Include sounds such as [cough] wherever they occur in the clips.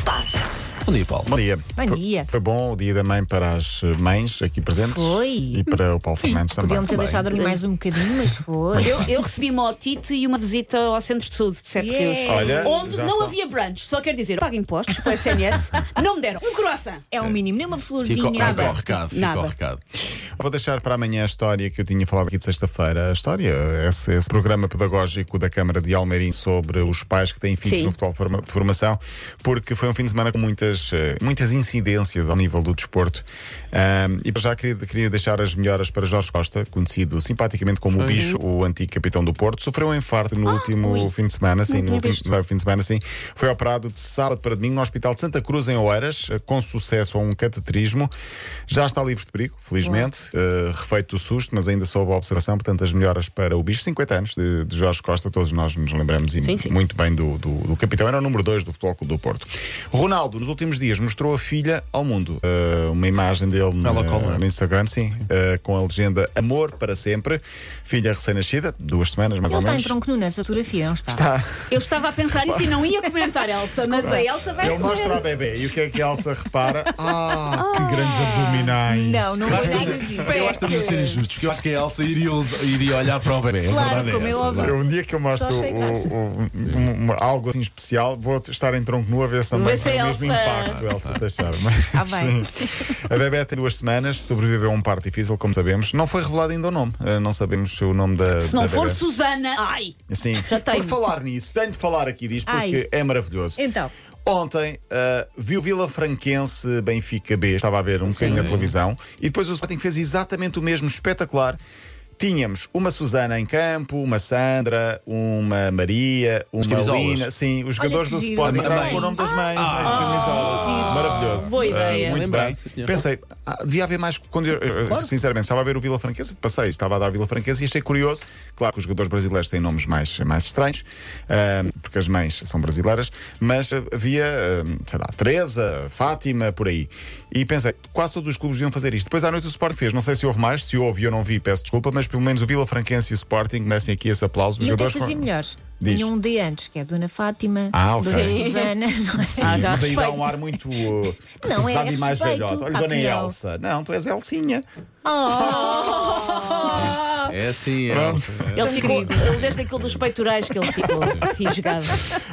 se passa. Bom dia, Paulo. Bom dia. Bom Foi- dia. Foi bom o dia da mãe para as eh, mães aqui presentes. Foi. E para o Paulo Fernandes também. Podiam ter Também. deixado dormir mais um bocadinho, mas foi. Eu, eu recebi uma otite e uma visita ao centro de saúde de Sete Yeah. Rios. Olha, Onde não são. havia brunch. Só quer dizer, eu pago impostos pelo SNS, [laughs] não me deram um croissant. É um mínimo, nem uma Ficou, florzinha. ficou ao recado, ficou Nada. ao recado. Vou deixar para amanhã a história que eu tinha falado aqui de sexta-feira. A história, esse, esse programa pedagógico da Câmara de Almeirim sobre os pais que têm filhos Sim. no futebol de formação, porque foi um fim de semana com muitas, eh, muitas incidências ao nível do desporto. Ahm, e para já queria, queria deixar as melhoras para Jorge Costa, conhecido simpaticamente como o Bicho, o antigo capitão do Porto. Sofreu um infarto no último ui. fim de semana, sim, no último visto. fim de semana, sim. Foi operado de sábado para domingo no Hospital de Santa Cruz, em Oeiras, com sucesso a um cateterismo. Já está livre de perigo, felizmente, eh, refeito do susto, mas ainda sob a observação. Portanto, as melhoras para o bicho, 50 anos de, de Jorge Costa, todos nós nos lembramos e Sim, sim. muito bem do, do, do capitão. Era o número 2 do Futebol Clube do Porto. Ronaldo, nos últimos dias, mostrou a filha ao mundo. Eh, uma imagem dele Ela na- cola. no Instagram, sim, eh, com a legenda Amor para sempre. Filha recém-nascida, duas semanas mais Ele ou está em menos. tronco nu nessa fotografia, não está? Está. Eu estava a pensar isso e não ia comentar, Elsa, mas a Elsa vai Ele mostra a dizer. bebê e o que é que a Elsa repara? [laughs] Ah, que grandes abdominais. Não, não foi nada disso. Eu acho que estamos a ser injustos, porque eu acho que a Elsa iria, iria olhar para o bebê. A Claro, verdade como é é essa, óbvio. Eu, um dia que eu mostro o- o- um- um- algo assim especial, vou estar em tronco nu a ver se também tem o mesmo impacto, Elsa Teixeira. Mas, Ah, bem. sim. A bebê tem duas semanas, sobreviveu a um parto difícil, como sabemos. Não foi revelado ainda o nome, eh, não sabemos o nome da. Se não da for. Susana, ai. Sim. Já tenho. Por falar nisso, tenho de falar aqui disto porque Ai. é maravilhoso. Então. Ontem uh, vi o Vila Franquense Benfica B, estava a ver um bocadinho na televisão, e depois o Sporting fez exatamente o mesmo, espetacular. Tínhamos uma Susana em campo, uma Sandra, uma Maria, uma camisolas. Lina. Sim, os jogadores do giro. Sporting As mães. o nome das mães Ah. camisolas. giro. Maravilhoso. Boa Uh, ideia. muito Lembrei, bem. sim, senhor. Pensei, ah, devia haver mais. Quando eu, eu, sinceramente, estava a ver o Vila Franquense, passei, estava a dar Vila Franquense e achei curioso. Claro que os jogadores brasileiros têm nomes mais, mais estranhos, ah, porque as mães são brasileiras, mas ah, havia, ah, sei lá, Teresa, Fátima, por aí. E pensei, quase todos os clubes deviam fazer isto. Depois à noite o Sporting fez, não sei se houve mais, se houve e eu não vi, peço desculpa, mas pelo menos o Vila Franquense e o Sporting merecem aqui esse aplauso. Os E eu até fazia com- melhor. Diz. Tinha um D antes, que é Dona Fátima, Ah, ok. Dona Sim. Susana. Não é? Sim, Ah, dá mas aí dá um ar muito. [laughs] Uh, Não, é e mais velhote. Olha, Dona. Elsa. Não, tu és Elsinha. [laughs] É assim, Pronto. Elsa. Ele ficou, ele desde aquilo dos peitorais que ele ficou [laughs] fisgado.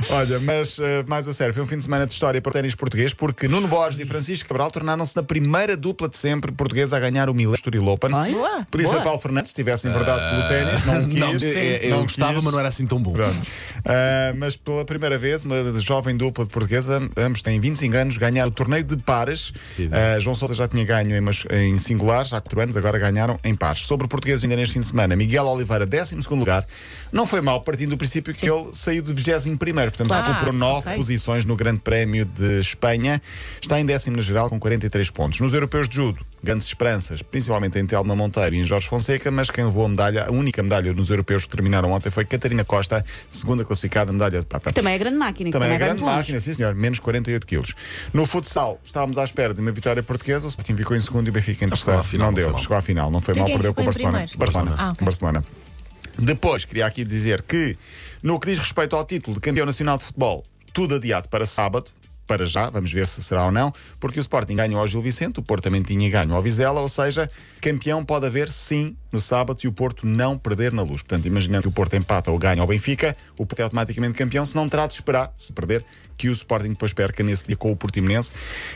Olha, mas eh, mais a sério, foi um fim de semana de história para o ténis português, porque Nuno Borges e Francisco Cabral tornaram-se na primeira dupla de sempre portuguesa a ganhar o Milan Estoril Open. Ai. Boa. Podia ser Boa. Paulo Fernandes, se tivesse verdade pelo ténis, não quis. Não, é- é- eu não gostava, quis. mas não era assim tão bom. Pronto. Ah, mas pela primeira vez, uma jovem dupla de portuguesa, ambos têm 25 anos, ganharam o torneio de pares. Ah, João Sousa já tinha ganho em, em singulares há 4 anos, agora ganharam em pares. Sobre portugueses ainda neste fim de semana, Miguel Oliveira, 12 lugar. Não foi mal, partindo do princípio que ele saiu de 21, portanto Claro. recuperou 9 ok. posições no Grande Prémio de Espanha. Está em décimo na geral com 43 pontos. Nos europeus de judo, grandes esperanças, principalmente em Telma Monteiro e em Jorge Fonseca, mas quem levou a medalha, a única medalha nos europeus que terminaram ontem foi Catarina Costa, segunda classificada, medalha de prata. Também é grande máquina. Também é vai grande longe. máquina, sim senhor, menos 48 quilos. No futsal, estávamos à espera de uma vitória portuguesa, o Sporting ficou em segundo e o Benfica em terceiro. final, não deu, chegou à final, não foi mal, é perdeu com o? Barcelona. Ah, ok. Barcelona. Depois, queria aqui dizer que, no que diz respeito ao título de campeão nacional de futebol, tudo adiado para sábado. Para já, vamos ver se será ou não, porque o Sporting ganhou ao Gil Vicente, o Porto também tinha ganho ao Vizela, ou seja, campeão pode haver sim no sábado se o Porto não perder na luz. Portanto, imaginando que o Porto empata ou ganha ao Benfica, o Porto é automaticamente campeão, se não terá de esperar, se perder, que o Sporting depois perca nesse dia com o Portimonense.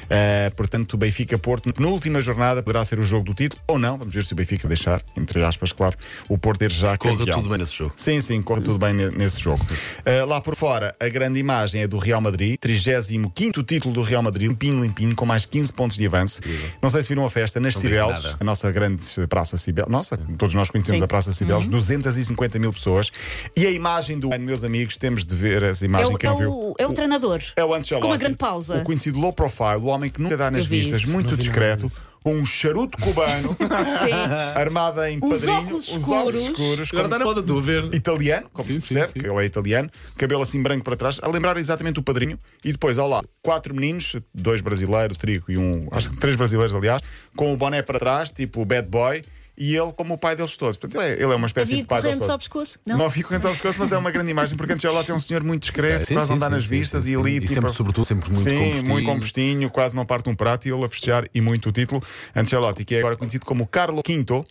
Uh, portanto, o Benfica-Porto, na última jornada, poderá ser o jogo do título, ou não, vamos ver se o Benfica deixar, entre aspas, claro, o Porto ter já campeão. tudo bem nesse jogo. Sim, sim, corre tudo bem ne- nesse jogo. Uh, lá por fora, a grande imagem é do Real Madrid, 35 título do Real Madrid, limpinho, limpinho, com mais 15 pontos de avanço. Não sei se viram a festa nas Cibeles, a nossa grande Praça Cibeles. Nossa, todos nós conhecemos Sim. a Praça Cibeles, 250 mil pessoas. E a imagem do ano, meus amigos, temos de ver essa É imagem. o, quem é, não viu? o, é o treinador. É o Ancelotti. Com uma grande pausa. O conhecido low profile, o homem que nunca dá nas Eu vi vistas, isso. muito Não vi nada discreto, disso. com um charuto cubano, [laughs] Sim. armada em Os padrinho, óculos os óculos escuros. escuros, Agora está na moda, estou a ver. italiano, como Sim, se sim, percebe, sim. que ele é italiano, cabelo assim branco para trás, a lembrar exatamente o padrinho, e depois ao lado, quatro meninos, dois brasileiros, Trigo e um, acho que três brasileiros, aliás, com o boné para trás, tipo bad boy. E ele como o pai deles todos. Portanto, ele é, ele é uma espécie Havia de pai deles ao pescoço? Não? Não havia corrente ao pescoço, mas é uma grande imagem, porque Ancelotti é um senhor muito discreto, Sim, quase sim, não dá sim, nas sim, vistas sim, e ali. E tipo, sempre, sobretudo, sempre muito Sim, compostinho. muito compostinho, quase não parte um prato e ele a festejar e muito o título. Ancelotti, que é agora conhecido como Carlo V,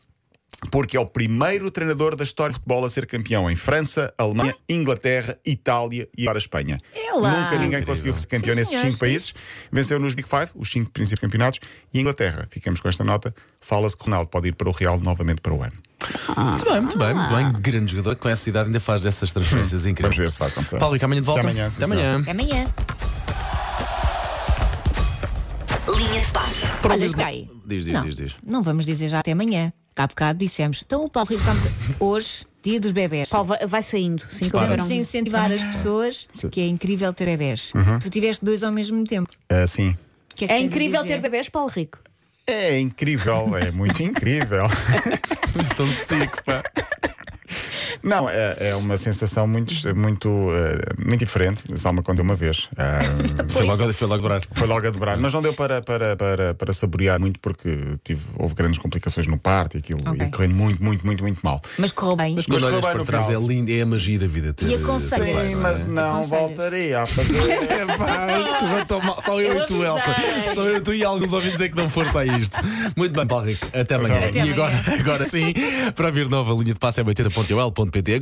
porque é o primeiro treinador da história de futebol a ser campeão em França, Alemanha, Inglaterra, Itália e agora Espanha. É lá. Nunca ninguém Incrível. conseguiu ser campeão Sim, nesses senhores, cinco países. Venceu nos Big Five, os cinco principais campeonatos, e Inglaterra. Ficamos com esta nota. Fala-se que Ronaldo pode ir para o Real novamente para o ano. Muito bem, muito bem, muito bem. Grande jogador que com essa idade ainda faz essas transferências Vamos incríveis. ver se vai acontecer. Paulo, e amanhã de volta. Até amanhã, Até amanhã. Até amanhã. Linha de. Para Olha, espera aí. Diz, diz, não, diz, diz. Não vamos dizer já até amanhã. Cá há bocado dissemos. Então o Paulo Rico vamos [laughs] hoje, dia dos bebés. Paulo vai, vai saindo. Sim, claro. de incentivar as pessoas de que é incrível ter bebés. Tu tiveste dois ao mesmo tempo. Ah, sim. O que é, que É tens a incrível dizer? ter bebés, Paulo Rico. É incrível, é muito [laughs] incrível. [laughs] Tão seco, pá. Não, é, é uma sensação muito, muito, eh, muito diferente. Só me aconteceu uma vez. [laughs] Ah, Foi logo, foi logo dobrar. Foi logo a dobrar, mas não deu para, para, para, para saborear muito porque tive, houve grandes complicações no parto e aquilo Ok. ia correndo muito, muito, muito, muito mal. Mas correu bem. Mas quando Mas olhas para trás é lindo, é a magia da vida. ter- E aconselhas? Sim, mas não Aconselhas? voltaria a fazer. [laughs] É. Só eu Eu e tu, Elsa. Só eu e tu e alguns ouvintes é que dão força a isto. Muito bem, Paulo Rico. Até amanhã. Até e amanhã. agora, agora sim, para vir nova linha de passe é Pedego